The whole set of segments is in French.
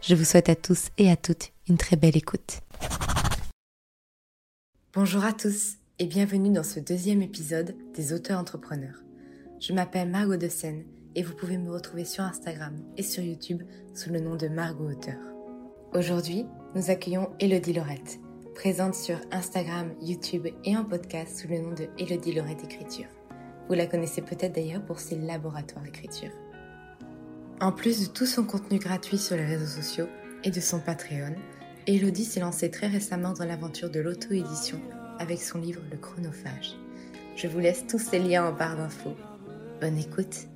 Je vous souhaite à tous et à toutes une très belle écoute. Bonjour à tous et bienvenue dans ce deuxième épisode des auteurs entrepreneurs. Je m'appelle Margot de Seine et vous pouvez me retrouver sur Instagram et sur YouTube sous le nom de Margot Auteur. Aujourd'hui, nous accueillons Elodie Laurette, présente sur Instagram, YouTube et en podcast sous le nom de Elodie Laurette Écriture. Vous la connaissez peut-être d'ailleurs pour ses laboratoires d'écriture. En plus de tout son contenu gratuit sur les réseaux sociaux et de son Patreon, Elodie s'est lancée très récemment dans l'aventure de l'auto-édition avec son livre Le Chronophage. Je vous laisse tous ces liens en barre d'infos. Bonne écoute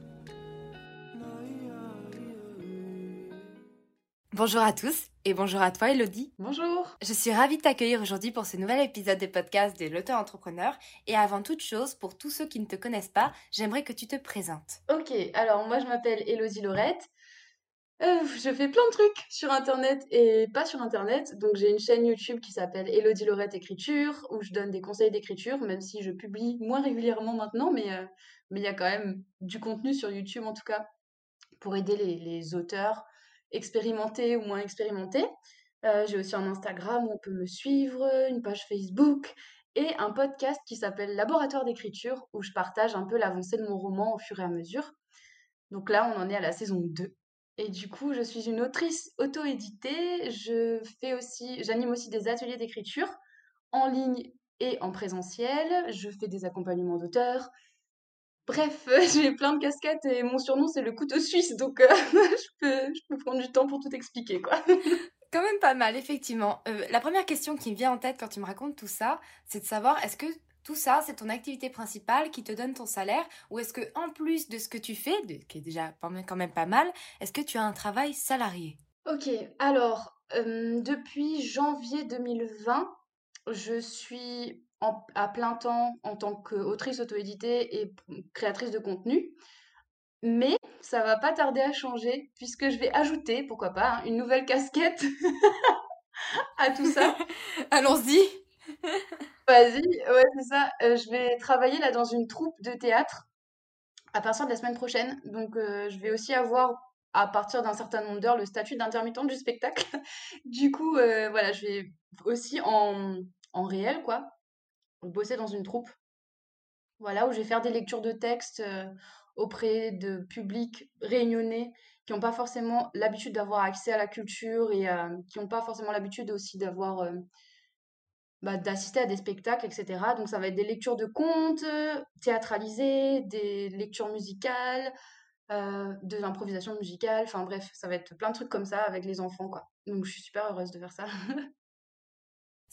Bonjour à tous et bonjour à toi Elodie. Bonjour. Je suis ravie de t'accueillir aujourd'hui pour ce nouvel épisode de podcast de l'auteur entrepreneur et avant toute chose, pour tous ceux qui ne te connaissent pas, j'aimerais que tu te présentes. Ok, alors moi je m'appelle Elodie Laurette. Euh, je fais plein de trucs sur internet et pas sur internet. Donc j'ai une chaîne YouTube qui s'appelle Elodie Laurette Écriture où je donne des conseils d'écriture, même si je publie moins régulièrement maintenant, mais euh, mais il y a quand même du contenu sur YouTube en tout cas pour aider les, les auteurs expérimenté ou moins expérimenté. Euh, j'ai aussi un Instagram où on peut me suivre, une page Facebook et un podcast qui s'appelle Laboratoire d'écriture où je partage un peu l'avancée de mon roman au fur et à mesure. Donc là, on en est à la saison 2. Et du coup, je suis une autrice auto-éditée. J'anime aussi des ateliers d'écriture en ligne et en présentiel. Je fais des accompagnements d'auteurs, Bref, j'ai plein de casquettes et mon surnom c'est le couteau suisse, donc euh, je, peux, je peux prendre du temps pour tout expliquer, quoi. Quand même pas mal, effectivement. Euh, la première question qui me vient en tête quand tu me racontes tout ça, c'est de savoir est-ce que tout ça, c'est ton activité principale qui te donne ton salaire ou est-ce que en plus de ce que tu fais, qui est déjà quand même pas mal, est-ce que tu as un travail salarié? Ok, alors euh, depuis janvier 2020, je suis à plein temps en tant qu'autrice auto-éditée et créatrice de contenu. Mais ça va pas tarder à changer puisque je vais ajouter, pourquoi pas, hein, une nouvelle casquette à tout ça. Allons-y. Vas-y, ouais, c'est ça. Euh, je vais travailler là dans une troupe de théâtre à partir de la semaine prochaine. Donc, euh, je vais aussi avoir, à partir d'un certain nombre d'heures, le statut d'intermittente du spectacle. du coup, euh, voilà, je vais aussi en, en réel, quoi, bosser dans une troupe. Voilà, où je vais faire des lectures de textes euh, auprès de publics réunionnais qui n'ont pas forcément l'habitude d'avoir accès à la culture et euh, qui n'ont pas forcément l'habitude aussi d'avoir euh, bah, d'assister à des spectacles, etc. Donc ça va être des lectures de contes théâtralisées, des lectures musicales, de l'improvisation musicale, enfin bref, ça va être plein de trucs comme ça avec les enfants, quoi. Donc je suis super heureuse de faire ça.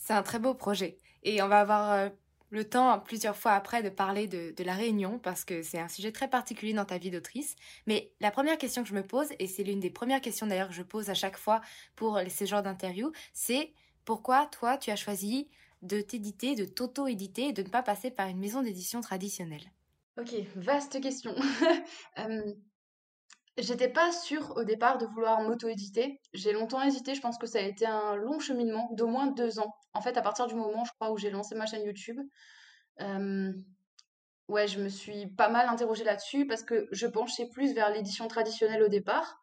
C'est un très beau projet. Et on va avoir euh, le temps plusieurs fois après de parler de, la réunion parce que c'est un sujet très particulier dans ta vie d'autrice. Mais la première question que je me pose, et c'est l'une des premières questions d'ailleurs que je pose à chaque fois pour ces genres d'interviews, c'est pourquoi toi tu as choisi de t'éditer, de t'auto-éditer et de ne pas passer par une maison d'édition traditionnelle? Ok, vaste question. Euh, J'étais pas sûre au départ de vouloir m'auto-éditer. J'ai longtemps hésité, je pense que ça a été un long cheminement d'au moins deux ans. En fait, à partir du moment, je crois, où j'ai lancé ma chaîne YouTube, euh, ouais, je me suis pas mal interrogée là-dessus parce que je penchais plus vers l'édition traditionnelle au départ.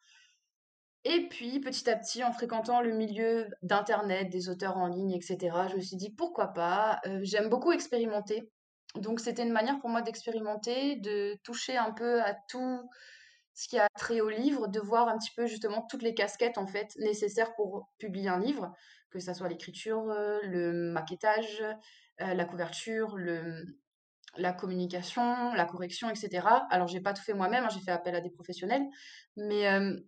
Et puis, petit à petit, en fréquentant le milieu d'Internet, des auteurs en ligne, etc., je me suis dit pourquoi pas. Euh, j'aime beaucoup expérimenter. Donc, c'était une manière pour moi d'expérimenter, de toucher un peu à tout ce qui a trait au livre, de voir un petit peu justement toutes les casquettes en fait nécessaires pour publier un livre, que ce soit l'écriture, euh, le maquettage, euh, la couverture, le, la communication, la correction, etc. Alors j'ai pas tout fait moi-même, hein, j'ai fait appel à des professionnels, mais, euh,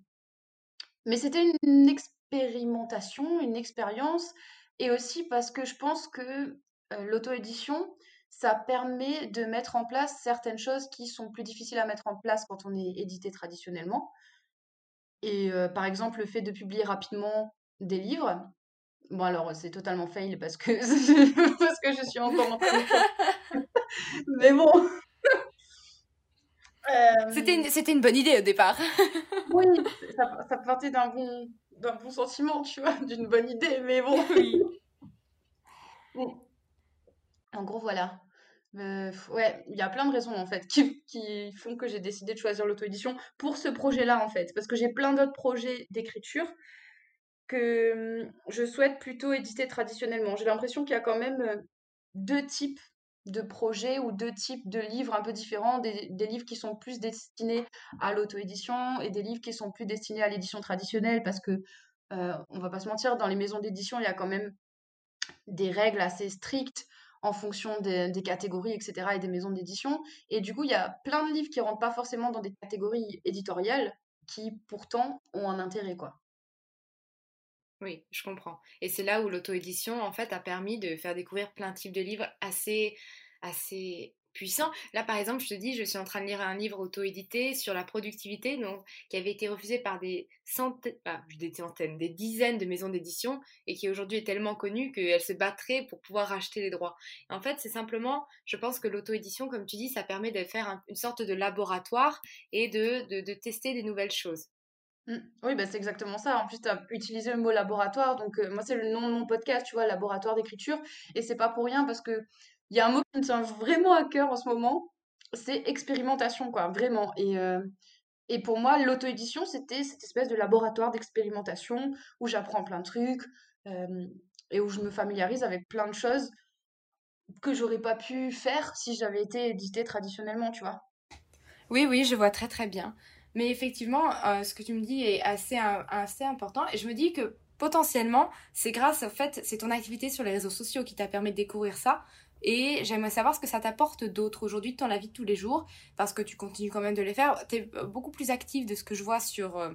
mais c'était une expérimentation, une expérience, et aussi parce que je pense que l'auto-édition, ça permet de mettre en place certaines choses qui sont plus difficiles à mettre en place quand on est édité traditionnellement. Et euh, par exemple, le fait de publier rapidement des livres. Bon, alors, c'est totalement fail parce que, parce que je suis encore en train de... Mais bon. C'était une, c'était une bonne idée au départ. oui, ça, ça partait d'un bon, d'un bon sentiment, tu vois, d'une bonne idée, mais bon. Oui. En gros, voilà. Il y a plein de raisons en fait qui, font que j'ai décidé de choisir l'auto-édition pour ce projet-là en fait. Parce que j'ai plein d'autres projets d'écriture que hum, je souhaite plutôt éditer traditionnellement. J'ai l'impression qu'il y a quand même euh, deux types de projets ou deux types de livres un peu différents, des, des livres qui sont plus destinés à l'auto-édition et des livres qui sont plus destinés à l'édition traditionnelle parce que euh, on va pas se mentir, dans les maisons d'édition, il y a quand même des règles assez strictes en fonction des, catégories, etc., et des maisons d'édition. Et du coup, il y a plein de livres qui rentrent pas forcément dans des catégories éditoriales qui pourtant ont un intérêt, quoi. Oui, je comprends. Et c'est là où l'auto-édition, en fait, a permis de faire découvrir plein de types de livres assez Là, par exemple, je te dis, je suis en train de lire un livre auto-édité sur la productivité, donc, qui avait été refusé par des centaines, ah, des centaines, des dizaines de maisons d'édition et qui aujourd'hui est tellement connu qu'elle se battrait pour pouvoir racheter les droits. en fait, c'est simplement, je pense que l'auto-édition, comme tu dis, ça permet de faire une sorte de laboratoire et de, de, tester des nouvelles choses. Mmh. Oui, bah c'est exactement ça. En plus, tu as utilisé le mot laboratoire. Donc, euh, moi, c'est le nom de mon podcast, tu vois, laboratoire d'écriture. Et c'est pas pour rien parce que il y a un mot qui me tient vraiment à cœur en ce moment, c'est expérimentation, quoi, vraiment. Et, euh, et pour moi, l'auto-édition, c'était cette espèce de laboratoire d'expérimentation où j'apprends plein de trucs euh, et où je me familiarise avec plein de choses que j'aurais pas pu faire si j'avais été édité traditionnellement, tu vois. Oui, oui, je vois très très bien. Mais effectivement, euh, ce que tu me dis est assez, assez important. Et je me dis que potentiellement, c'est grâce au fait, c'est ton activité sur les réseaux sociaux qui t'a permis de découvrir ça. Et j'aimerais savoir ce que ça t'apporte d'autre aujourd'hui dans la vie de tous les jours, parce que tu continues quand même de les faire. Tu es beaucoup plus active de ce que je vois sur, euh,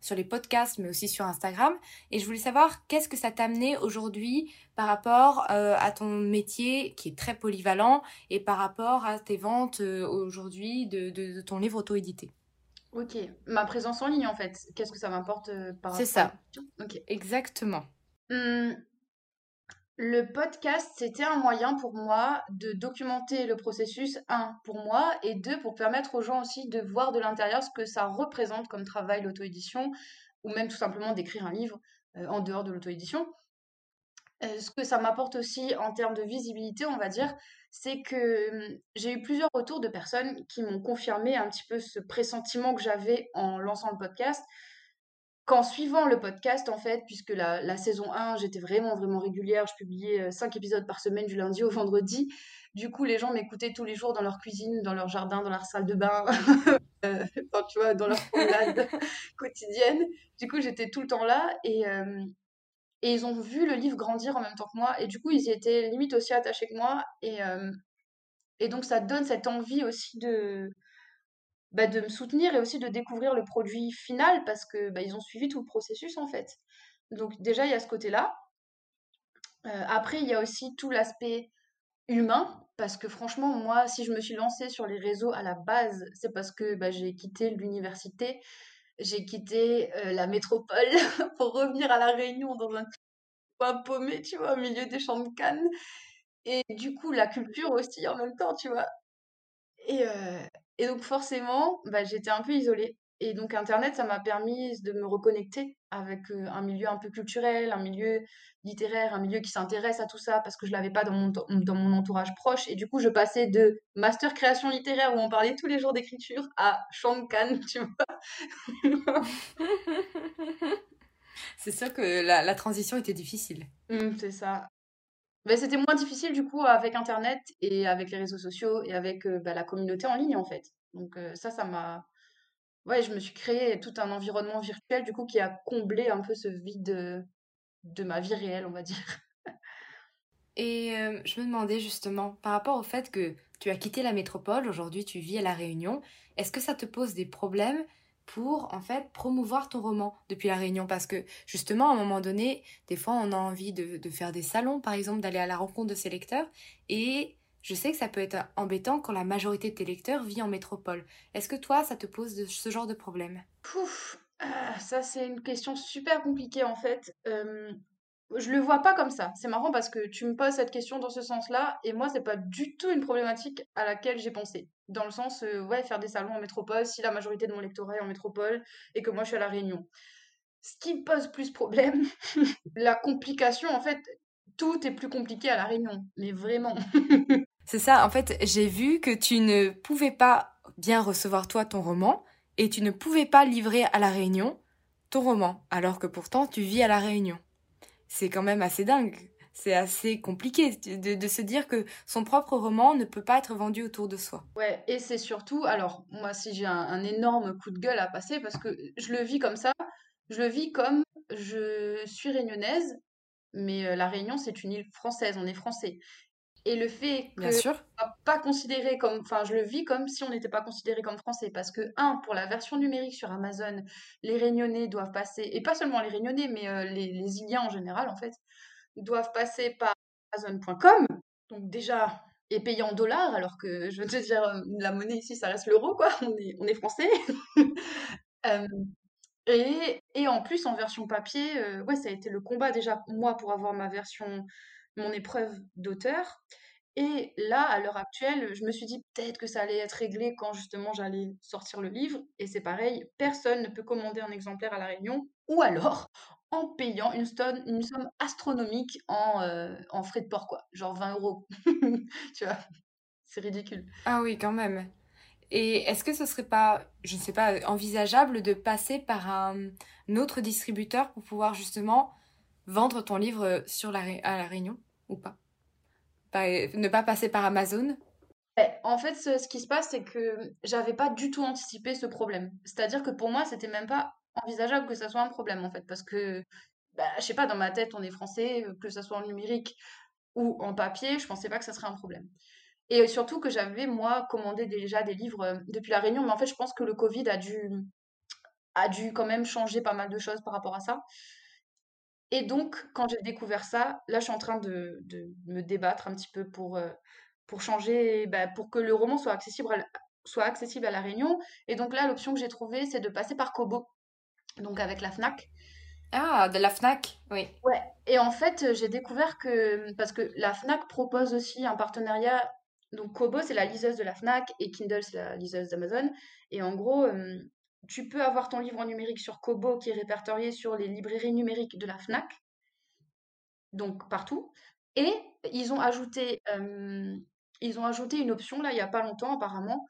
sur les podcasts, mais aussi sur Instagram. Et je voulais savoir qu'est-ce que ça t'a amené aujourd'hui par rapport euh, à ton métier qui est très polyvalent et par rapport à tes ventes euh, aujourd'hui de, de, ton livre auto-édité? Ok, ma présence en ligne en fait, qu'est-ce que ça m'apporte par rapport C'est ça. Ok. Exactement. Hum, le podcast, c'était un moyen pour moi de documenter le processus, un, pour moi, et deux, pour permettre aux gens aussi de voir de l'intérieur ce que ça représente comme travail, l'auto-édition, ou même tout simplement d'écrire un livre euh, en dehors de l'auto-édition. Euh, ce que ça m'apporte aussi en termes de visibilité, on va dire, c'est que hum, j'ai eu plusieurs retours de personnes qui m'ont confirmé un petit peu ce pressentiment que j'avais en lançant le podcast, qu'en suivant le podcast, en fait, puisque la, saison 1, j'étais vraiment, vraiment régulière, je publiais 5 euh, épisodes par semaine du lundi au vendredi. Du coup, les gens m'écoutaient tous les jours dans leur cuisine, dans leur jardin, dans leur salle de bain, euh, tu vois, dans leur promenade quotidienne. Du coup, j'étais tout le temps là et, euh, et ils ont vu le livre grandir en même temps que moi. Et du coup, ils étaient limite aussi attachés que moi. Et donc, ça donne cette envie aussi de, bah, de me soutenir et aussi de découvrir le produit final parce que bah, ils ont suivi tout le processus en fait. Donc déjà il y a ce côté-là. Euh, après il y a aussi tout l'aspect humain parce que franchement moi si je me suis lancée sur les réseaux à la base c'est parce que bah, j'ai quitté l'université, j'ai quitté euh, la métropole pour revenir à la Réunion dans un coin paumé tu vois au milieu des champs de Cannes et du coup la culture aussi en même temps tu vois. Et, euh, et donc forcément, bah, j'étais un peu isolée. Et donc Internet, ça m'a permis de me reconnecter avec euh, un milieu un peu culturel, un milieu littéraire, un milieu qui s'intéresse à tout ça, parce que je l'avais pas dans mon, dans mon entourage proche. Et du coup, je passais de master création littéraire, où on parlait tous les jours d'écriture, à Shankan, tu vois. C'est sûr que la, la transition était difficile. Mmh, c'est ça. Mais c'était moins difficile du coup avec Internet et avec les réseaux sociaux et avec euh, bah, la communauté en ligne en fait. Donc euh, ça, ça m'a... Ouais, je me suis créé tout un environnement virtuel du coup qui a comblé un peu ce vide de, ma vie réelle, on va dire. Et euh, je me demandais justement, par rapport au fait que tu as quitté la métropole, aujourd'hui tu vis à La Réunion, est-ce que ça te pose des problèmes pour en fait promouvoir ton roman depuis la Réunion parce que justement à un moment donné des fois on a envie de, de faire des salons par exemple d'aller à la rencontre de ses lecteurs et je sais que ça peut être embêtant quand la majorité de tes lecteurs vit en métropole. Est-ce que toi ça te pose ce genre de problème? Pouf Ah, ça, c'est une question super compliquée en fait. Euh, je le vois pas comme ça. C'est marrant parce que tu me poses cette question dans ce sens-là, et moi, c'est pas du tout une problématique à laquelle j'ai pensé. Dans le sens, euh, ouais, faire des salons en métropole, si la majorité de mon lectorat est en métropole et que moi je suis à La Réunion. Ce qui me pose plus problème, la complication, en fait, tout est plus compliqué à La Réunion, mais vraiment. c'est ça, en fait, j'ai vu que tu ne pouvais pas bien recevoir toi ton roman et tu ne pouvais pas livrer à La Réunion ton roman, alors que pourtant tu vis à La Réunion. C'est quand même assez dingue. C'est assez compliqué de, se dire que son propre roman ne peut pas être vendu autour de soi. Ouais, et c'est surtout, alors moi si j'ai un, énorme coup de gueule à passer, parce que je le vis comme ça, je le vis comme je suis réunionnaise, mais euh, la Réunion c'est une île française, on est français. Et le fait que Bien pas considéré comme, enfin, je le vis comme si on n'était pas considéré comme français, parce que un, pour la version numérique sur Amazon, les Réunionnais doivent passer, et pas seulement les Réunionnais, mais euh, les, les Iliens en général, en fait, doivent passer par Amazon.com, donc déjà et payer en dollars, alors que je veux te dire, euh, la monnaie ici, ça reste l'euro, quoi. On est, on est français. Euh, et, et, en plus, en version papier, ouais, ça a été le combat déjà, moi, pour avoir ma version mon épreuve d'auteur. Et là, à l'heure actuelle, je me suis dit peut-être que ça allait être réglé quand justement j'allais sortir le livre. Et c'est pareil, personne ne peut commander un exemplaire à La Réunion, ou alors en payant une, somme, astronomique en, euh, en frais de port, quoi. Genre 20 euros. tu vois, c'est ridicule. Ah oui, quand même. Et est-ce que ce serait pas, je ne sais pas, envisageable de passer par un autre distributeur pour pouvoir justement vendre ton livre sur la, à La Réunion ou pas? Ne pas passer par Amazon? En fait, ce, qui se passe, c'est que j'avais pas du tout anticipé ce problème. C'est-à-dire que pour moi, c'était même pas envisageable que ça soit un problème, en fait, parce que, bah, je sais pas, dans ma tête, on est français, que ça soit en numérique ou en papier, je pensais pas que ça serait un problème. Et surtout que j'avais, moi, commandé déjà des livres euh, depuis La Réunion, mais en fait, je pense que le Covid a dû, a dû quand même changer pas mal de choses par rapport à ça. Et donc, quand j'ai découvert ça, là, je suis en train de, me débattre un petit peu pour, euh, pour changer, bah, pour que le roman soit accessible, à, soit accessible à La Réunion. Et donc là, l'option que j'ai trouvée, c'est de passer par Kobo, donc avec la FNAC. Ah, de la FNAC, oui. Ouais, et en fait, j'ai découvert que, parce que la FNAC propose aussi un partenariat, donc Kobo, c'est la liseuse de la FNAC, et Kindle, c'est la liseuse d'Amazon. Et en gros, euh, tu peux avoir ton livre en numérique sur Kobo qui est répertorié sur les librairies numériques de la FNAC, donc partout. Et ils ont ajouté, euh, une option, là, il n'y a pas longtemps apparemment,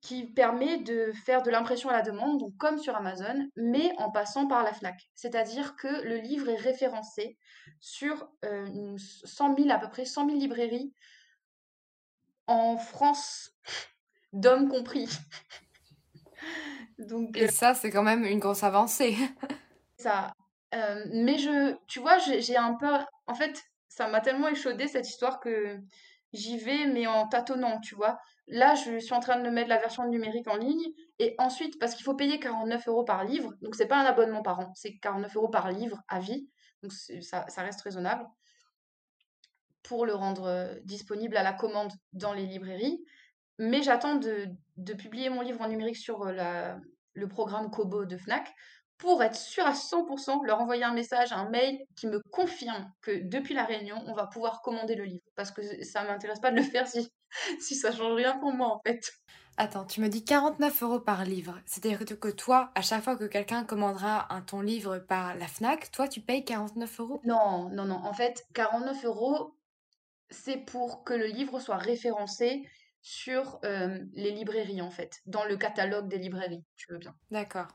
qui permet de faire de l'impression à la demande, comme sur Amazon, mais en passant par la FNAC. C'est-à-dire que le livre est référencé sur euh, 100 000, à peu près 100 000 librairies en France, d'hommes compris. Donc, Et euh, ça, c'est quand même une grosse avancée. ça. Euh, mais je, tu vois, j'ai un peu. En fait, ça m'a tellement échaudé cette histoire que j'y vais, mais en tâtonnant, tu vois. Là, je suis en train de me mettre la version numérique en ligne. Et ensuite, parce qu'il faut payer 49 euros par livre, donc c'est pas un abonnement par an, c'est 49 euros par livre à vie. Donc ça, ça reste raisonnable pour le rendre euh, disponible à la commande dans les librairies. Mais j'attends de, de, publier mon livre en numérique sur euh, la, le programme Kobo de Fnac pour être sûr à 100%, leur envoyer un message, un mail qui me confirme que depuis la réunion, on va pouvoir commander le livre. Parce que ça m'intéresse pas de le faire si, si ça change rien pour moi en fait. Attends, tu me dis 49 euros par livre. C'est-à-dire que toi, à chaque fois que quelqu'un commandera un ton livre par la FNAC, toi, tu payes 49 euros? Non, non, non. En fait, 49 euros, c'est pour que le livre soit référencé sur euh, les librairies, en fait, dans le catalogue des librairies, tu veux bien. D'accord.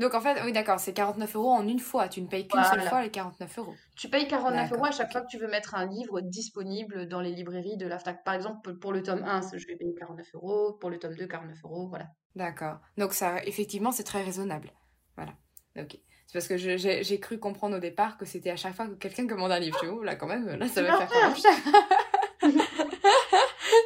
Donc en fait, oui, d'accord, c'est 49 euros en une fois. Tu ne payes qu'une seule fois les 49 euros. Tu payes 49 euros à chaque fois que tu veux mettre un livre disponible dans les librairies de la FNAC. Par exemple, pour le tome 1, je vais payer 49 euros. Pour le tome 2, 49 euros. Voilà. D'accord. Donc ça, effectivement, c'est très raisonnable. Voilà. Ok. C'est parce que j'ai cru comprendre au départ que c'était à chaque fois que quelqu'un commande un livre. Tu là quand même, là ça va faire.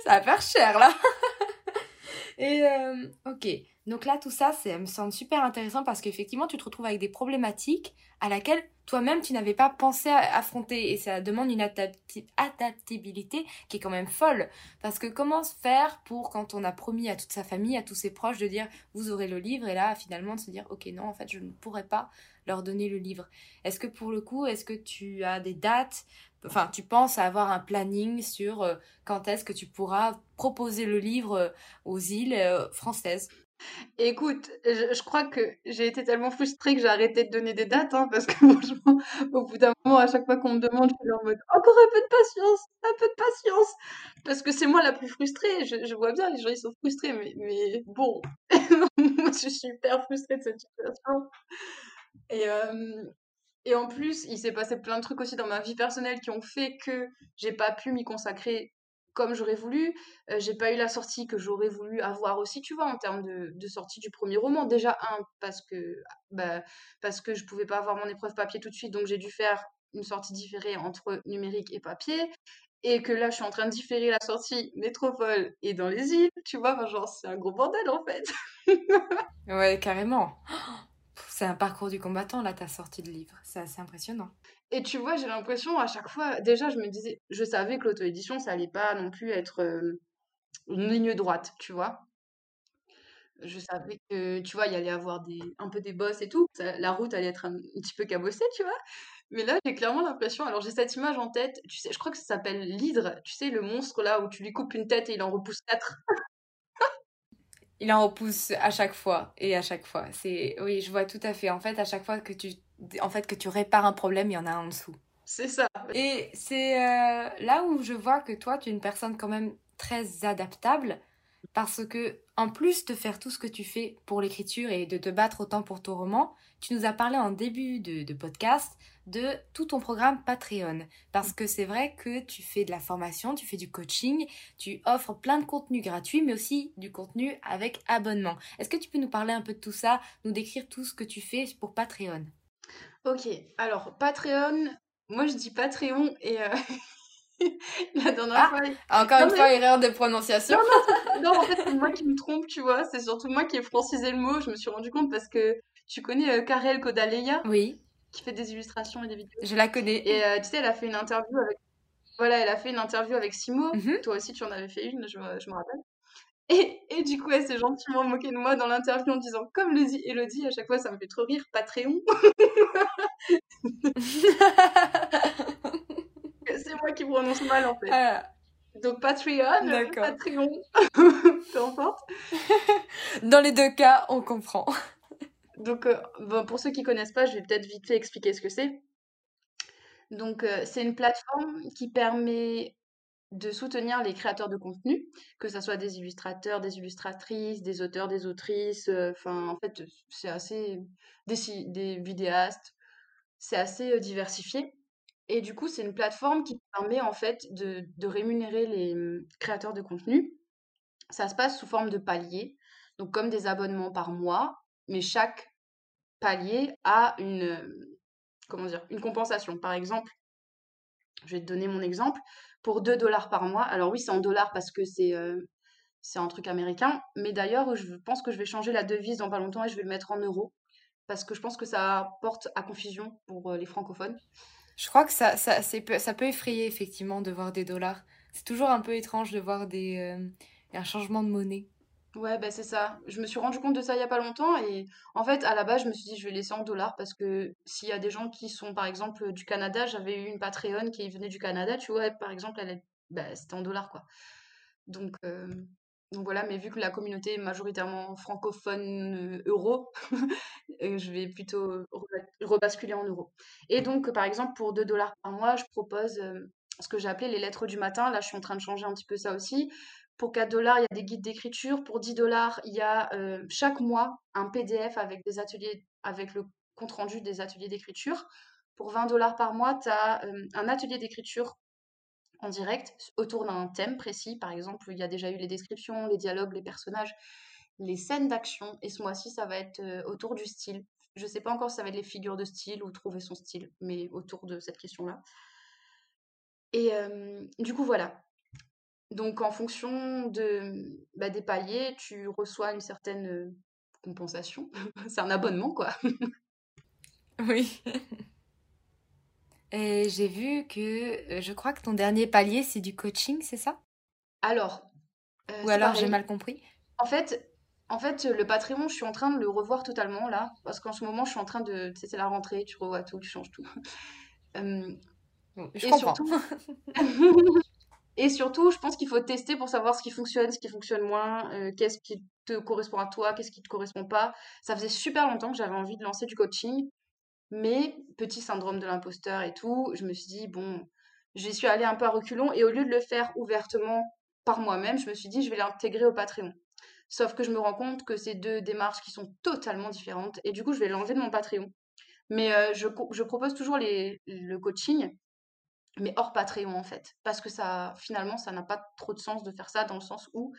Ça va faire cher là. Et euh, ok, Donc là, tout ça, ça me semble super intéressant parce qu'effectivement, tu te retrouves avec des problématiques à laquelle toi-même, tu n'avais pas pensé à affronter. Et ça demande une adaptabilité qui est quand même folle. Parce que comment faire pour, quand on a promis à toute sa famille, à tous ses proches, de dire, vous aurez le livre, et là, finalement, de se dire, ok, non, en fait, je ne pourrais pas leur donner le livre. Est-ce que pour le coup, est-ce que tu as des dates Enfin, tu penses à avoir un planning sur euh, quand est-ce que tu pourras proposer le livre euh, aux îles euh, françaises Écoute, je, crois que j'ai été tellement frustrée que j'ai arrêté de donner des dates, hein, parce que franchement, au bout d'un moment, à chaque fois qu'on me demande, je suis en mode encore un peu de patience, un peu de patience, parce que c'est moi la plus frustrée. Je, vois bien, les gens ils sont frustrés, mais, bon, je suis super frustrée de cette situation. Et en plus, il s'est passé plein de trucs aussi dans ma vie personnelle qui ont fait que j'ai pas pu m'y consacrer comme j'aurais voulu. Euh, j'ai pas eu la sortie que j'aurais voulu avoir aussi, tu vois, en termes de, sortie du premier roman. Déjà, un, parce que, bah, parce que je pouvais pas avoir mon épreuve papier tout de suite, donc j'ai dû faire une sortie différée entre numérique et papier. Et que là, je suis en train de différer la sortie métropole et dans les îles, tu vois, genre, c'est un gros bordel en fait. ouais, carrément. C'est un parcours du combattant, là, ta sortie de livre. C'est assez impressionnant. Et tu vois, j'ai l'impression à chaque fois, déjà, je me disais, je savais que l'auto-édition, ça allait pas non plus être une ligne droite, tu vois. Je savais que, tu vois, il y allait avoir des, un peu des bosses et tout. la route allait être un, petit peu cabossée, tu vois. Mais là, j'ai clairement l'impression, alors j'ai cette image en tête, tu sais, je crois que ça s'appelle l'hydre, tu sais, le monstre là où tu lui coupes une tête et il en repousse quatre. Il en repousse à chaque fois et à chaque fois. C'est oui, je vois tout à fait. En fait, à chaque fois que tu en fait que tu répares un problème, il y en a un en dessous. C'est ça. Et c'est euh, là où je vois que toi, tu es une personne quand même très adaptable parce que en plus de faire tout ce que tu fais pour l'écriture et de te battre autant pour ton roman, tu nous as parlé en début de, podcast de tout ton programme Patreon. Parce que c'est vrai que tu fais de la formation, tu fais du coaching, tu offres plein de contenu gratuit, mais aussi du contenu avec abonnement. Est-ce que tu peux nous parler un peu de tout ça, nous décrire tout ce que tu fais pour Patreon? Ok, alors Patreon, moi je dis Patreon et euh, la dernière ah, fois. Encore une fois, erreur de prononciation. Non, en fait, c'est moi qui me trompe, tu vois. C'est surtout moi qui ai francisé le mot. Je me suis rendu compte parce que tu connais euh, Karel Kodaleya? Oui. Qui fait des illustrations et des vidéos. Je la connais. Et euh, tu sais, elle a fait une interview avec. Voilà, elle a fait une interview avec Simo. Mhm. Toi aussi, tu en avais fait une, je, je me rappelle. Et, et, du coup, elle s'est gentiment moquée de moi dans l'interview en disant, comme le dit Elodie, à chaque fois ça me fait trop rire, Patreon. c'est moi qui prononce mal en fait. Ah. Donc Patreon, Patreon, peu importe. Dans les deux cas, on comprend. Donc, euh, bon, pour ceux qui connaissent pas, je vais peut-être vite expliquer ce que c'est. Donc, euh, c'est une plateforme qui permet de soutenir les créateurs de contenu, que ce soit des illustrateurs, des illustratrices, des auteurs, des autrices, euh, enfin, en fait, c'est assez. des, des vidéastes, c'est assez diversifié. Et du coup, c'est une plateforme qui permet en fait de, de rémunérer les mmh, créateurs de contenu. Ça se passe sous forme de paliers, donc comme des abonnements par mois, mais chaque palier a une, comment dire, une compensation. Par exemple, je vais te donner mon exemple, pour 2 dollars par mois. Alors oui, c'est en dollars parce que c'est c'est un truc américain, mais d'ailleurs, je pense que je vais changer la devise dans pas longtemps et je vais le mettre en euros parce que je pense que ça porte à confusion pour les francophones. Je crois que ça, ça, ça peut effrayer effectivement de voir des dollars. C'est toujours un peu étrange de voir des, un changement de monnaie. Ouais, bah c'est ça. Je me suis rendu compte de ça il y a pas longtemps et en fait, à la base, je me suis dit, je vais laisser en dollars parce que s'il y a des gens qui sont, par exemple, du Canada, j'avais eu une Patreon qui venait du Canada, tu vois, par exemple, elle bah, c'était en dollars, quoi. Donc, euh, donc voilà, mais vu que la communauté est majoritairement francophone euh, euro, euh, je vais plutôt rebasculer en euros. Et donc, par exemple, pour 2 dollars par mois, je propose ce que j'ai appelé les lettres du matin. Là, je suis en train de changer un petit peu ça aussi. Pour 4 dollars, il y a des guides d'écriture. Pour 10 dollars, il y a euh, chaque mois un PDF avec des ateliers, avec le compte rendu des ateliers d'écriture. Pour 20 dollars par mois, tu as euh, un atelier d'écriture en direct autour d'un thème précis. Par exemple, il y a déjà eu les descriptions, les dialogues, les personnages, les scènes d'action. Et ce mois-ci, ça va être euh, autour du style. Je ne sais pas encore si ça va être les figures de style ou trouver son style, mais autour de cette question-là. Et du coup, voilà. Donc, en fonction de, bah, des paliers, tu reçois une certaine compensation. c'est un abonnement, quoi. oui. Et j'ai vu que je crois que ton dernier palier, c'est du coaching, c'est ça? Alors. Ou alors j'ai mal compris? En fait, en fait, le Patreon, je suis en train de le revoir totalement là, parce qu'en ce moment, je suis en train de. Tu sais, c'est la rentrée, tu revois tout, tu changes tout. je et comprends. Surtout... et surtout, je pense qu'il faut tester pour savoir ce qui fonctionne, ce qui fonctionne moins, euh, qu'est-ce qui te correspond à toi, qu'est-ce qui te correspond pas. Ça faisait super longtemps que j'avais envie de lancer du coaching, mais petit syndrome de l'imposteur et tout, je me suis dit, bon, j'y suis allée un peu à reculons, et au lieu de le faire ouvertement par moi-même, je me suis dit, je vais l'intégrer au Patreon. Sauf que je me rends compte que c'est deux démarches qui sont totalement différentes. Et du coup, je vais l'enlever de mon Patreon. Mais euh, je, propose toujours le coaching, mais hors Patreon en fait. Parce que ça, finalement, ça n'a pas trop de sens de faire ça dans le sens où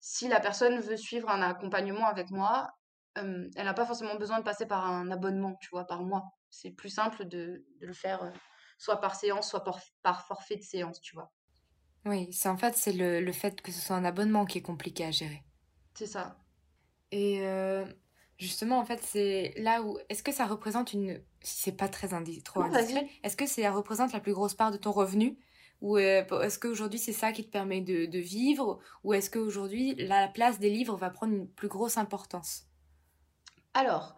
si la personne veut suivre un accompagnement avec moi, elle n'a pas forcément besoin de passer par un abonnement, tu vois, par mois. C'est plus simple de, de le faire euh, soit par séance, soit par, par, forfait de séance, tu vois. Oui, c'est en fait, c'est le, le fait que ce soit un abonnement qui est compliqué à gérer. C'est ça. Et euh, justement, en fait, c'est là où. Est-ce que ça représente une. Si c'est pas très indi... trop indiscret, est-ce que ça représente la plus grosse part de ton revenu? Ou euh, est-ce qu'aujourd'hui, c'est ça qui te permet de, de vivre? Ou est-ce qu'aujourd'hui, la place des livres va prendre une plus grosse importance? Alors,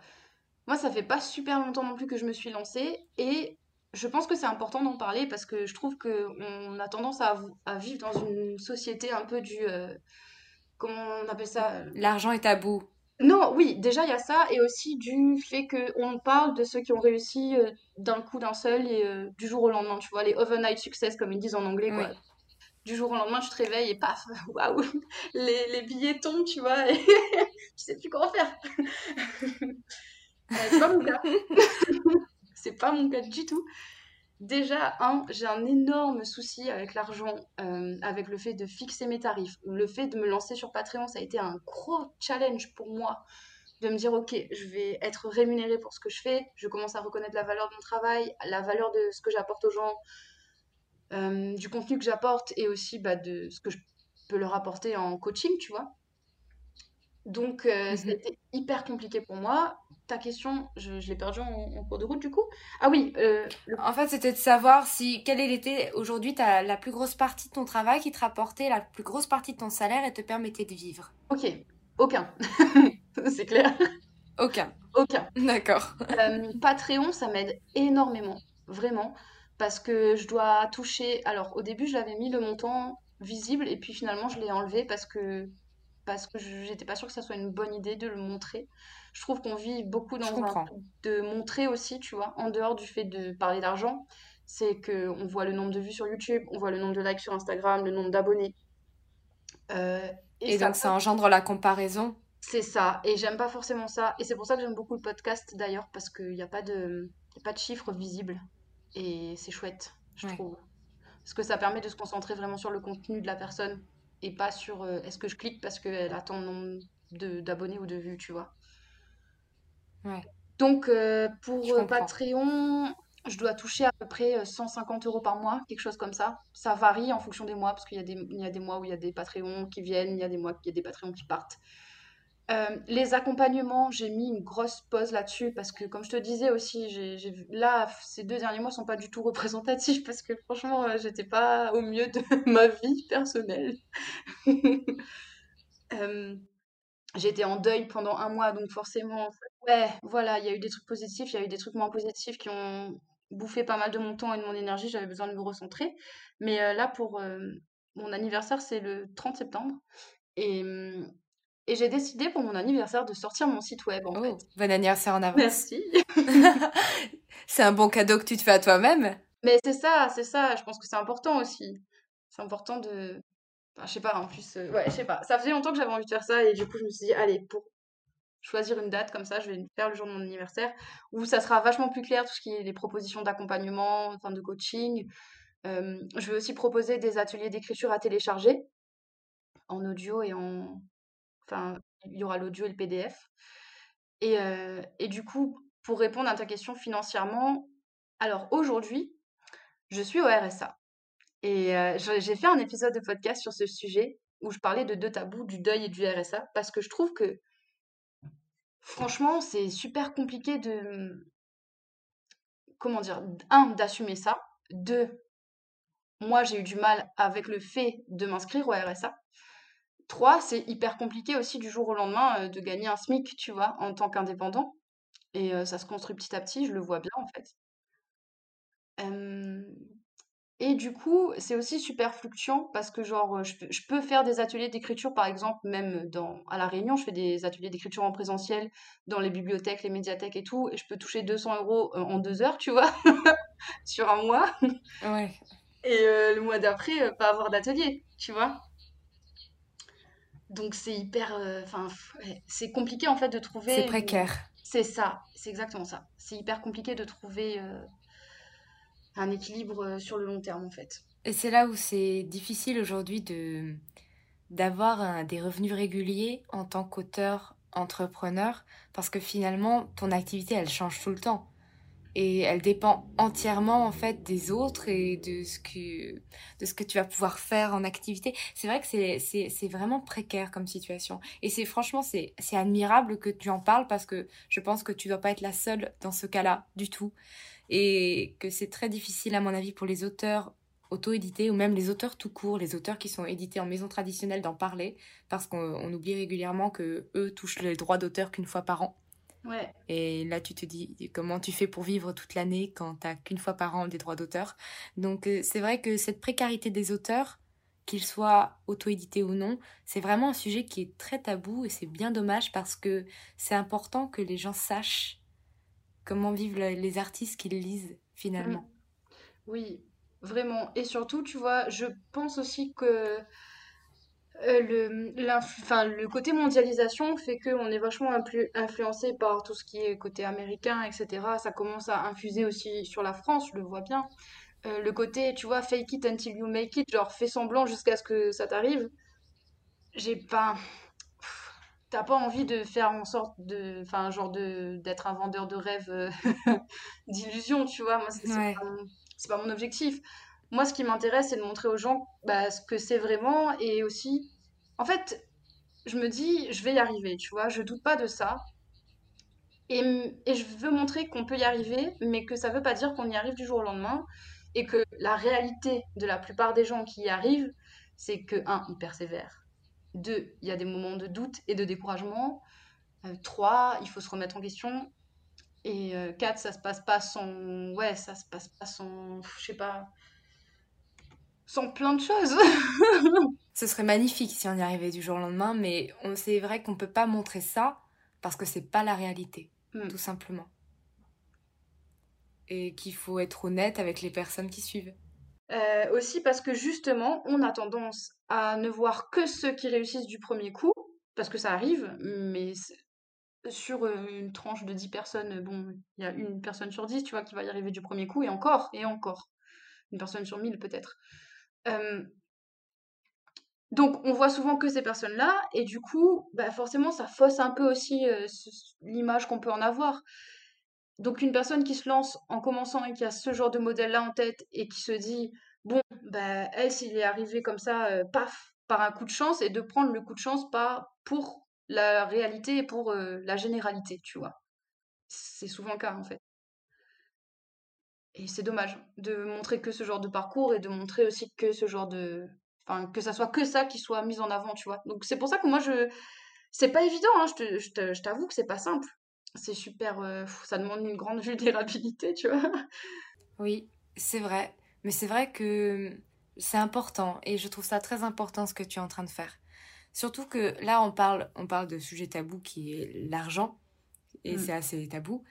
moi, ça fait pas super longtemps non plus que je me suis lancée. Et je pense que c'est important d'en parler parce que je trouve qu'on a tendance à, à, vivre dans une société un peu du. Euh, comment on appelle ça? L'argent est tabou. Non, oui, déjà il y a ça, et aussi du fait qu'on parle de ceux qui ont réussi euh, d'un coup d'un seul et euh, du jour au lendemain, tu vois, les overnight success comme ils disent en anglais, quoi. Du jour au lendemain, tu te réveilles et paf, waouh, les, les, billets tombent, tu vois, et tu sais plus comment faire. c'est pas mon cas. c'est pas mon cas du tout. Déjà, un, j'ai un énorme souci avec l'argent, euh, avec le fait de fixer mes tarifs. Le fait de me lancer sur Patreon, ça a été un gros challenge pour moi. De me dire, ok, je vais être rémunérée pour ce que je fais. Je commence à reconnaître la valeur de mon travail, la valeur de ce que j'apporte aux gens, euh, du contenu que j'apporte et aussi bah, de ce que je peux leur apporter en coaching, tu vois. Donc, euh, c'était mmh hyper compliqué pour moi ta question, je, l'ai perdue en, cours de route du coup. Ah oui. Euh, en fait, c'était de savoir si quelle était aujourd'hui la plus grosse partie de ton travail qui te rapportait la plus grosse partie de ton salaire et te permettait de vivre. Ok, aucun. C'est clair. Aucun. Aucun. D'accord. Euh, Patreon, ça m'aide énormément, vraiment, parce que je dois toucher. Alors, au début, je l'avais mis le montant visible et puis finalement, je l'ai enlevé parce que parce que j'étais pas sûre que ça soit une bonne idée de le montrer je trouve qu'on vit beaucoup dans un de montrer aussi, tu vois, en dehors du fait de parler d'argent, c'est que on voit le nombre de vues sur YouTube, on voit le nombre de likes sur Instagram, le nombre d'abonnés. Euh, et, donc ça engendre la comparaison. C'est ça, et j'aime pas forcément ça. Et c'est pour ça que j'aime beaucoup le podcast d'ailleurs, parce qu'il n'y a, pas de... a pas de chiffres visibles. Et c'est chouette, je trouve. Parce que ça permet de se concentrer vraiment sur le contenu de la personne et pas sur euh, est-ce que je clique parce qu'elle a tant de nombre d'abonnés ou de vues, tu vois. Donc, euh, pour euh, Patreon, je dois toucher à peu près 150 euh, euros par mois, quelque chose comme ça. Ça varie en fonction des mois, parce qu'il y, a des, y a des mois où il y a des Patreons qui viennent, il y a des mois où il y a des Patreons qui partent. Les accompagnements, j'ai mis une grosse pause là-dessus parce que, comme je te disais aussi, là, ces deux derniers mois sont pas du tout représentatifs parce que franchement, j'étais pas au mieux de ma vie personnelle. j'étais en deuil pendant un mois, donc forcément, Ouais, voilà, il y a eu des trucs positifs, il y a eu des trucs moins positifs qui ont bouffé pas mal de mon temps et de mon énergie, j'avais besoin de me recentrer. Mais euh, là, pour euh, mon anniversaire, c'est le 30 septembre. Et, mmh, et j'ai décidé pour mon anniversaire de sortir mon site web, en oh, fait. Bon anniversaire en avance. Merci. c'est un bon cadeau que tu te fais à toi-même. Mais c'est ça, c'est ça, je pense que c'est important aussi. C'est important de... Enfin, je sais pas, en plus, euh, ouais, je sais pas. Ça faisait longtemps que j'avais envie de faire ça et du coup, je me suis dit, allez, pour choisir une date comme ça, je vais faire le jour de mon anniversaire, où ça sera vachement plus clair tout ce qui est les propositions d'accompagnement, enfin de coaching. Euh, je vais aussi proposer des ateliers d'écriture à télécharger en audio et en... Enfin, il y aura l'audio et le PDF. Et, euh, et du coup, pour répondre à ta question financièrement, alors aujourd'hui, je suis au RSA. Et euh, j'ai fait un épisode de podcast sur ce sujet où je parlais de deux tabous, du deuil et du RSA, parce que je trouve que franchement, c'est super compliqué de, comment dire, un, d'assumer ça, deux, moi j'ai eu du mal avec le fait de m'inscrire au RSA. Trois, c'est hyper compliqué aussi du jour au lendemain euh, de gagner un SMIC, tu vois, en tant qu'indépendant. Et euh, ça se construit petit à petit, je le vois bien en fait. Et du coup, c'est aussi super fluctuant parce que genre, je peux, je peux faire des ateliers d'écriture, par exemple, même dans, à La Réunion, je fais des ateliers d'écriture en présentiel dans les bibliothèques, les médiathèques et tout, et je peux toucher 200 euros euh, en deux heures, tu vois, sur un mois. Ouais. Et le mois d'après, pas avoir d'atelier, tu vois. Donc c'est hyper, enfin, ouais, c'est compliqué en fait de trouver. C'est précaire. C'est ça, c'est exactement ça. C'est hyper compliqué de trouver un équilibre euh, sur le long terme en fait. Et c'est là où c'est difficile aujourd'hui de d'avoir des revenus réguliers en tant qu'auteur entrepreneur parce que finalement ton activité elle change tout le temps et elle dépend entièrement en fait des autres et de ce que de ce que tu vas pouvoir faire en activité. C'est vrai que c'est vraiment précaire comme situation et c'est franchement c'est admirable que tu en parles parce que je pense que tu dois pas être la seule dans ce cas-là du tout et que c'est très difficile à mon avis pour les auteurs auto-édités ou même les auteurs tout court, les auteurs qui sont édités en maison traditionnelle d'en parler parce qu'on oublie régulièrement que eux touchent les droits d'auteur qu'une fois par an. Ouais. Et là, tu te dis comment tu fais pour vivre toute l'année quand t'as qu'une fois par an des droits d'auteur? Donc, euh, c'est vrai que cette précarité des auteurs, qu'ils soient auto-édités ou non, c'est vraiment un sujet qui est très tabou et c'est bien dommage parce que c'est important que les gens sachent comment vivent les artistes qui lisent finalement. Mm. Oui, vraiment. Et surtout, tu vois, je pense aussi que euh, le, le côté mondialisation fait qu'on est vachement influencé par tout ce qui est côté américain, etc. Ça commence à infuser aussi sur la France, je le vois bien. Euh, le côté, tu vois, fake it until you make it, genre fais semblant jusqu'à ce que ça t'arrive. J'ai pas t'as pas envie de faire en sorte de enfin genre de d'être un vendeur de rêves euh, d'illusions tu vois moi c'est pas, mon objectif moi ce qui m'intéresse c'est de montrer aux gens bah, ce que c'est vraiment et aussi en fait je me dis je vais y arriver tu vois je doute pas de ça et, et je veux montrer qu'on peut y arriver mais que ça veut pas dire qu'on y arrive du jour au lendemain et que la réalité de la plupart des gens qui y arrivent c'est que un ils persévèrent deux, il y a des moments de doute et de découragement. Euh, trois, il faut se remettre en question. Et euh, quatre, ça se passe pas sans. Ouais, ça se passe pas sans. Je sais pas. Sans plein de choses. Ce serait magnifique si on y arrivait du jour au lendemain, mais c'est vrai qu'on peut pas montrer ça parce que c'est pas la réalité, hmm. tout simplement. Et qu'il faut être honnête avec les personnes qui suivent. Euh, aussi parce que justement, on a tendance à ne voir que ceux qui réussissent du premier coup, parce que ça arrive, mais sur euh, une tranche de 10 personnes, bon, il y a une personne sur 10, tu vois, qui va y arriver du premier coup, et encore, et encore. Une personne sur 1000 peut-être. Donc on voit souvent que ces personnes-là, et du coup, bah forcément, ça fausse un peu aussi l'image qu'on peut en avoir. Donc une personne qui se lance en commençant et qui a ce genre de modèle-là en tête et qui se dit bon bah elle s'il est arrivé comme ça paf par un coup de chance et de prendre le coup de chance pas pour la réalité et pour la généralité, tu vois. C'est souvent le cas en fait. Et c'est dommage de montrer que ce genre de parcours et de montrer aussi que ce genre de enfin que ça soit que ça qui soit mis en avant, tu vois. Donc c'est pour ça que moi je c'est pas évident hein, je t'avoue que c'est pas simple c'est super. Euh, ça demande une grande vulnérabilité, tu vois. Oui, c'est vrai. Mais c'est vrai que c'est important et je trouve ça très important ce que tu es en train de faire. Surtout que là, on parle, on parle de sujet tabou qui est l'argent et mm. c'est assez tabou.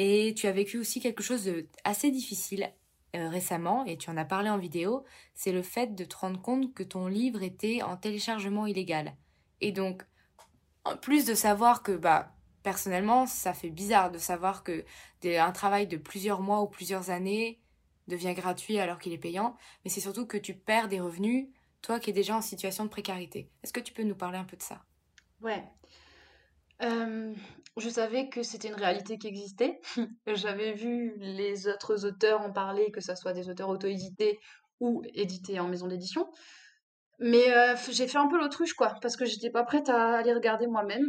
Et tu as vécu aussi quelque chose de assez difficile euh, récemment et tu en as parlé en vidéo. C'est le fait de te rendre compte que ton livre était en téléchargement illégal. Et donc, en plus de savoir que bah personnellement, ça fait bizarre de savoir que un travail de plusieurs mois ou plusieurs années devient gratuit alors qu'il est payant, mais c'est surtout que tu perds des revenus, toi qui es déjà en situation de précarité. Est-ce que tu peux nous parler un peu de ça? Ouais. Euh, je savais que c'était une réalité qui existait. J'avais vu les autres auteurs en parler, que ce soit des auteurs auto-édités ou édités en maison d'édition. Mais euh, j'ai fait un peu l'autruche, quoi, parce que j'étais pas prête à aller regarder moi-même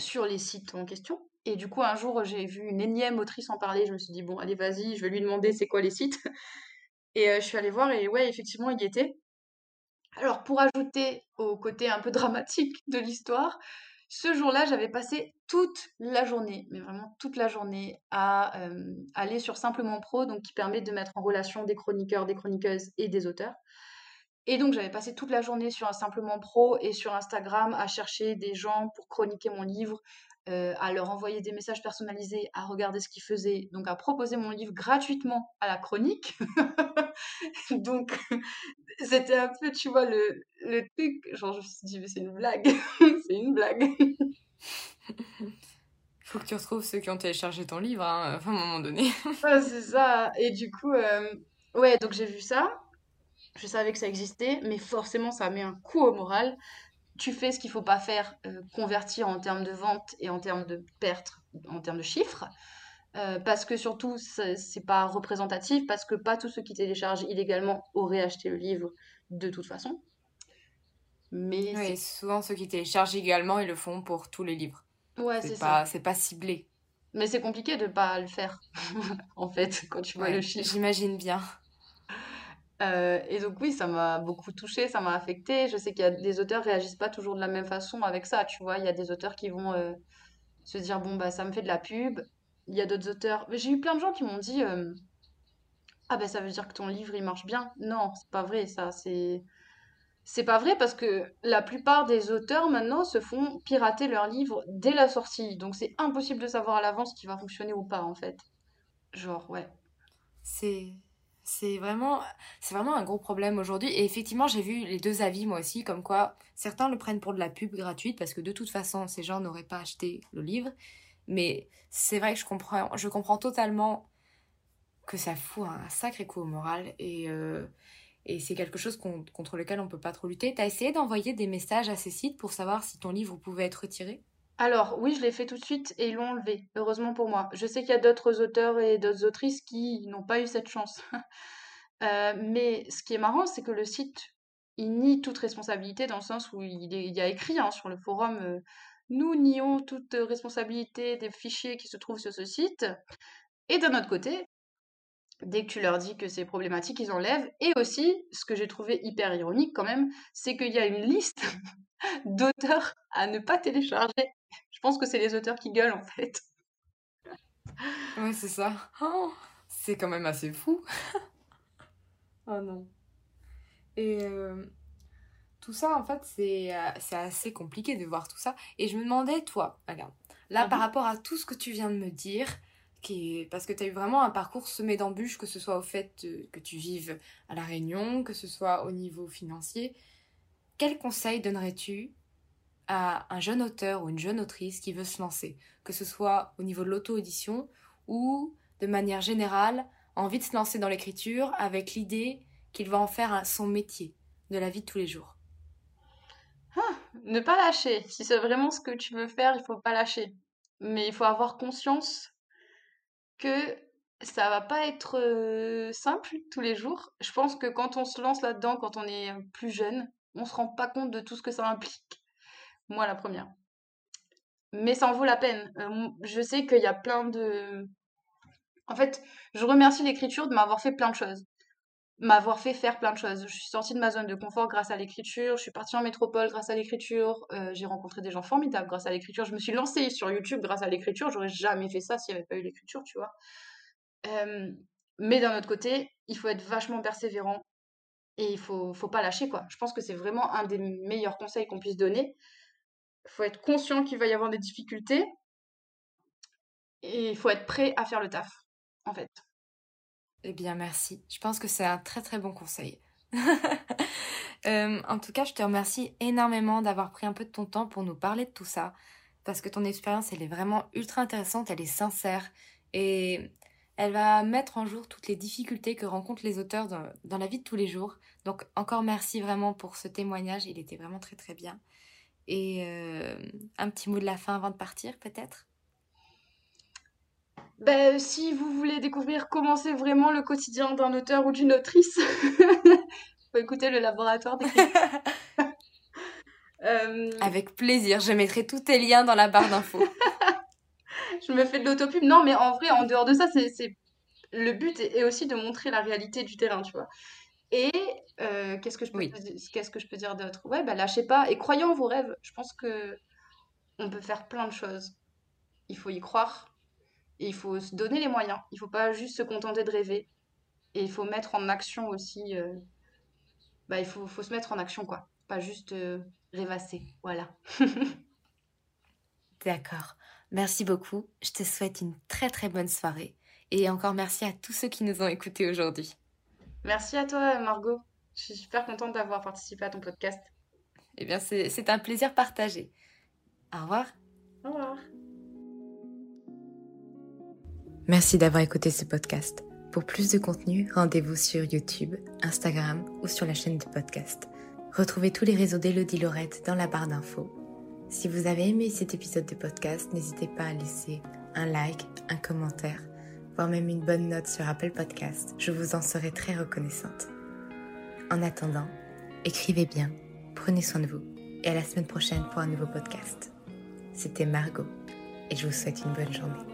sur les sites en question. Et du coup, un jour, j'ai vu une énième autrice en parler. Je me suis dit, bon, allez, vas-y, je vais lui demander c'est quoi les sites. Et euh, je suis allée voir, et ouais, effectivement, il y était. Alors, pour ajouter au côté un peu dramatique de l'histoire, ce jour-là, j'avais passé toute la journée, mais vraiment toute la journée, à euh, aller sur Simplement Pro, donc qui permet de mettre en relation des chroniqueurs, des chroniqueuses et des auteurs. Et donc, j'avais passé toute la journée sur Simplement Pro et sur Instagram à chercher des gens pour chroniquer mon livre, euh, à leur envoyer des messages personnalisés, à regarder ce qu'ils faisaient, donc à proposer mon livre gratuitement à la chronique. donc, c'était un peu, tu vois, le, le truc, genre, je me suis dit, mais c'est une blague, c'est une blague. Faut que tu retrouves ceux qui ont téléchargé ton livre, hein, à un moment donné. ouais, c'est ça. Et du coup, euh, ouais, donc j'ai vu ça. Je savais que ça existait, mais forcément, ça met un coup au moral tu fais ce qu'il faut pas faire, euh, convertir en termes de vente et en termes de perte, en termes de chiffres. Euh, parce que surtout, c'est pas représentatif, parce que pas tous ceux qui téléchargent illégalement auraient acheté le livre de toute façon. Mais oui, souvent ceux qui téléchargent également, ils le font pour tous les livres. Ouais, c'est ça. C'est pas ciblé. Mais c'est compliqué de pas le faire, en fait, quand tu vois le chiffre. J'imagine bien. Euh, et donc oui, ça m'a beaucoup touchée, ça m'a affectée. Je sais qu'il y a des auteurs réagissent pas toujours de la même façon avec ça, tu vois. Il y a des auteurs qui vont euh, se dire bon bah ça me fait de la pub. Il y a d'autres auteurs. J'ai eu plein de gens qui m'ont dit euh, ah ben ça veut dire que ton livre il marche bien. Non, c'est pas vrai ça. C'est c'est pas vrai parce que la plupart des auteurs maintenant se font pirater leurs livres dès la sortie. Donc c'est impossible de savoir à l'avance qui va fonctionner ou pas en fait. Genre ouais. C'est c'est vraiment, c'est vraiment un gros problème aujourd'hui. Et effectivement, j'ai vu les deux avis moi aussi, comme quoi certains le prennent pour de la pub gratuite parce que de toute façon, ces gens n'auraient pas acheté le livre. Mais c'est vrai que je comprends, je comprends totalement que ça fout un sacré coup au moral et, euh, et c'est quelque chose contre lequel on peut pas trop lutter. T'as essayé d'envoyer des messages à ces sites pour savoir si ton livre pouvait être retiré? Alors oui, je l'ai fait tout de suite et ils l'ont enlevé, heureusement pour moi. Je sais qu'il y a d'autres auteurs et d'autres autrices qui n'ont pas eu cette chance. Euh, mais ce qui est marrant, c'est que le site, il nie toute responsabilité dans le sens où il, y a écrit hein, sur le forum euh, Nous nions toute responsabilité des fichiers qui se trouvent sur ce site. Et d'un autre côté, dès que tu leur dis que c'est problématique, ils enlèvent. Et aussi, ce que j'ai trouvé hyper ironique quand même, c'est qu'il y a une liste d'auteurs à ne pas télécharger je pense que c'est les auteurs qui gueulent en fait. Ouais, c'est ça. Oh, c'est quand même assez fou. oh non. Et euh, tout ça, en fait, euh, c'est assez compliqué de voir tout ça. Et je me demandais, toi, regarde, là, par mhm. rapport à tout ce que tu viens de me dire, parce que tu as eu vraiment un parcours semé d'embûches, que ce soit au fait que tu vives à La Réunion, que ce soit au niveau financier, quel conseil donnerais-tu à un jeune auteur ou une jeune autrice qui veut se lancer, que ce soit au niveau de l'auto-édition ou de manière générale, envie de se lancer dans l'écriture avec l'idée qu'il va en faire son métier de la vie de tous les jours? Ah, Ne pas lâcher. Si c'est vraiment ce que tu veux faire, il faut pas lâcher. Mais il faut avoir conscience que ça va pas être simple tous les jours. Je pense que quand on se lance là-dedans, quand on est plus jeune, on se rend pas compte de tout ce que ça implique. Moi, la première. Mais ça en vaut la peine. Je sais qu'il y a plein de... En fait, je remercie l'écriture de m'avoir fait plein de choses. M'avoir fait faire plein de choses. Je suis sortie de ma zone de confort grâce à l'écriture. Je suis partie en métropole grâce à l'écriture. Euh, j'ai rencontré des gens formidables grâce à l'écriture. Je me suis lancée sur YouTube grâce à l'écriture. J'aurais jamais fait ça s'il n'y avait pas eu l'écriture, tu vois. Euh, mais d'un autre côté, il faut être vachement persévérant et il faut, faut pas lâcher, quoi. Je pense que c'est vraiment un des meilleurs conseils qu'on puisse donner il faut être conscient qu'il va y avoir des difficultés et il faut être prêt à faire le taf, en fait. Eh bien, merci. Je pense que c'est un très très bon conseil. Euh, en tout cas, je te remercie énormément d'avoir pris un peu de ton temps pour nous parler de tout ça, parce que ton expérience, elle est vraiment ultra intéressante, elle est sincère, et elle va mettre en jour toutes les difficultés que rencontrent les auteurs dans, la vie de tous les jours. Donc, encore merci vraiment pour ce témoignage, il était vraiment très très bien. Et euh, un petit mot de la fin avant de partir, peut-être? Ben, si vous voulez découvrir comment c'est vraiment le quotidien d'un auteur ou d'une autrice, faut écouter le laboratoire d'écriture. Euh, Avec plaisir, je mettrai tous tes liens dans la barre d'infos. je me fais de l'autopub. Non, mais en vrai, en dehors de ça, c'est, c'est... le but est aussi de montrer la réalité du terrain, tu vois. Et euh, qu'est-ce que je peux Oui. qu'est-ce que je peux dire d'autre? Ouais, bah lâchez pas et croyez en vos rêves. Je pense que on peut faire plein de choses. Il faut y croire et il faut se donner les moyens. Il faut pas juste se contenter de rêver et il faut mettre en action aussi. euh, Bah, il faut, faut se mettre en action, quoi. Pas juste euh, rêvasser. Voilà. D'accord. Merci beaucoup. Je te souhaite une très très bonne soirée. Et encore merci à tous ceux qui nous ont écoutés aujourd'hui. Merci à toi, Margot. Je suis super contente d'avoir participé à ton podcast. Eh bien, c'est un plaisir partagé. Au revoir. Au revoir. Merci d'avoir écouté ce podcast. Pour plus de contenu, rendez-vous sur YouTube, Instagram ou sur la chaîne de podcast. Retrouvez tous les réseaux d'Elodie Laurette dans la barre d'infos. Si vous avez aimé cet épisode de podcast, n'hésitez pas à laisser un like, un commentaire, voire même une bonne note sur Apple Podcast. Je vous en serai très reconnaissante. En attendant, écrivez bien, prenez soin de vous et à la semaine prochaine pour un nouveau podcast. C'était Margot et je vous souhaite une bonne journée.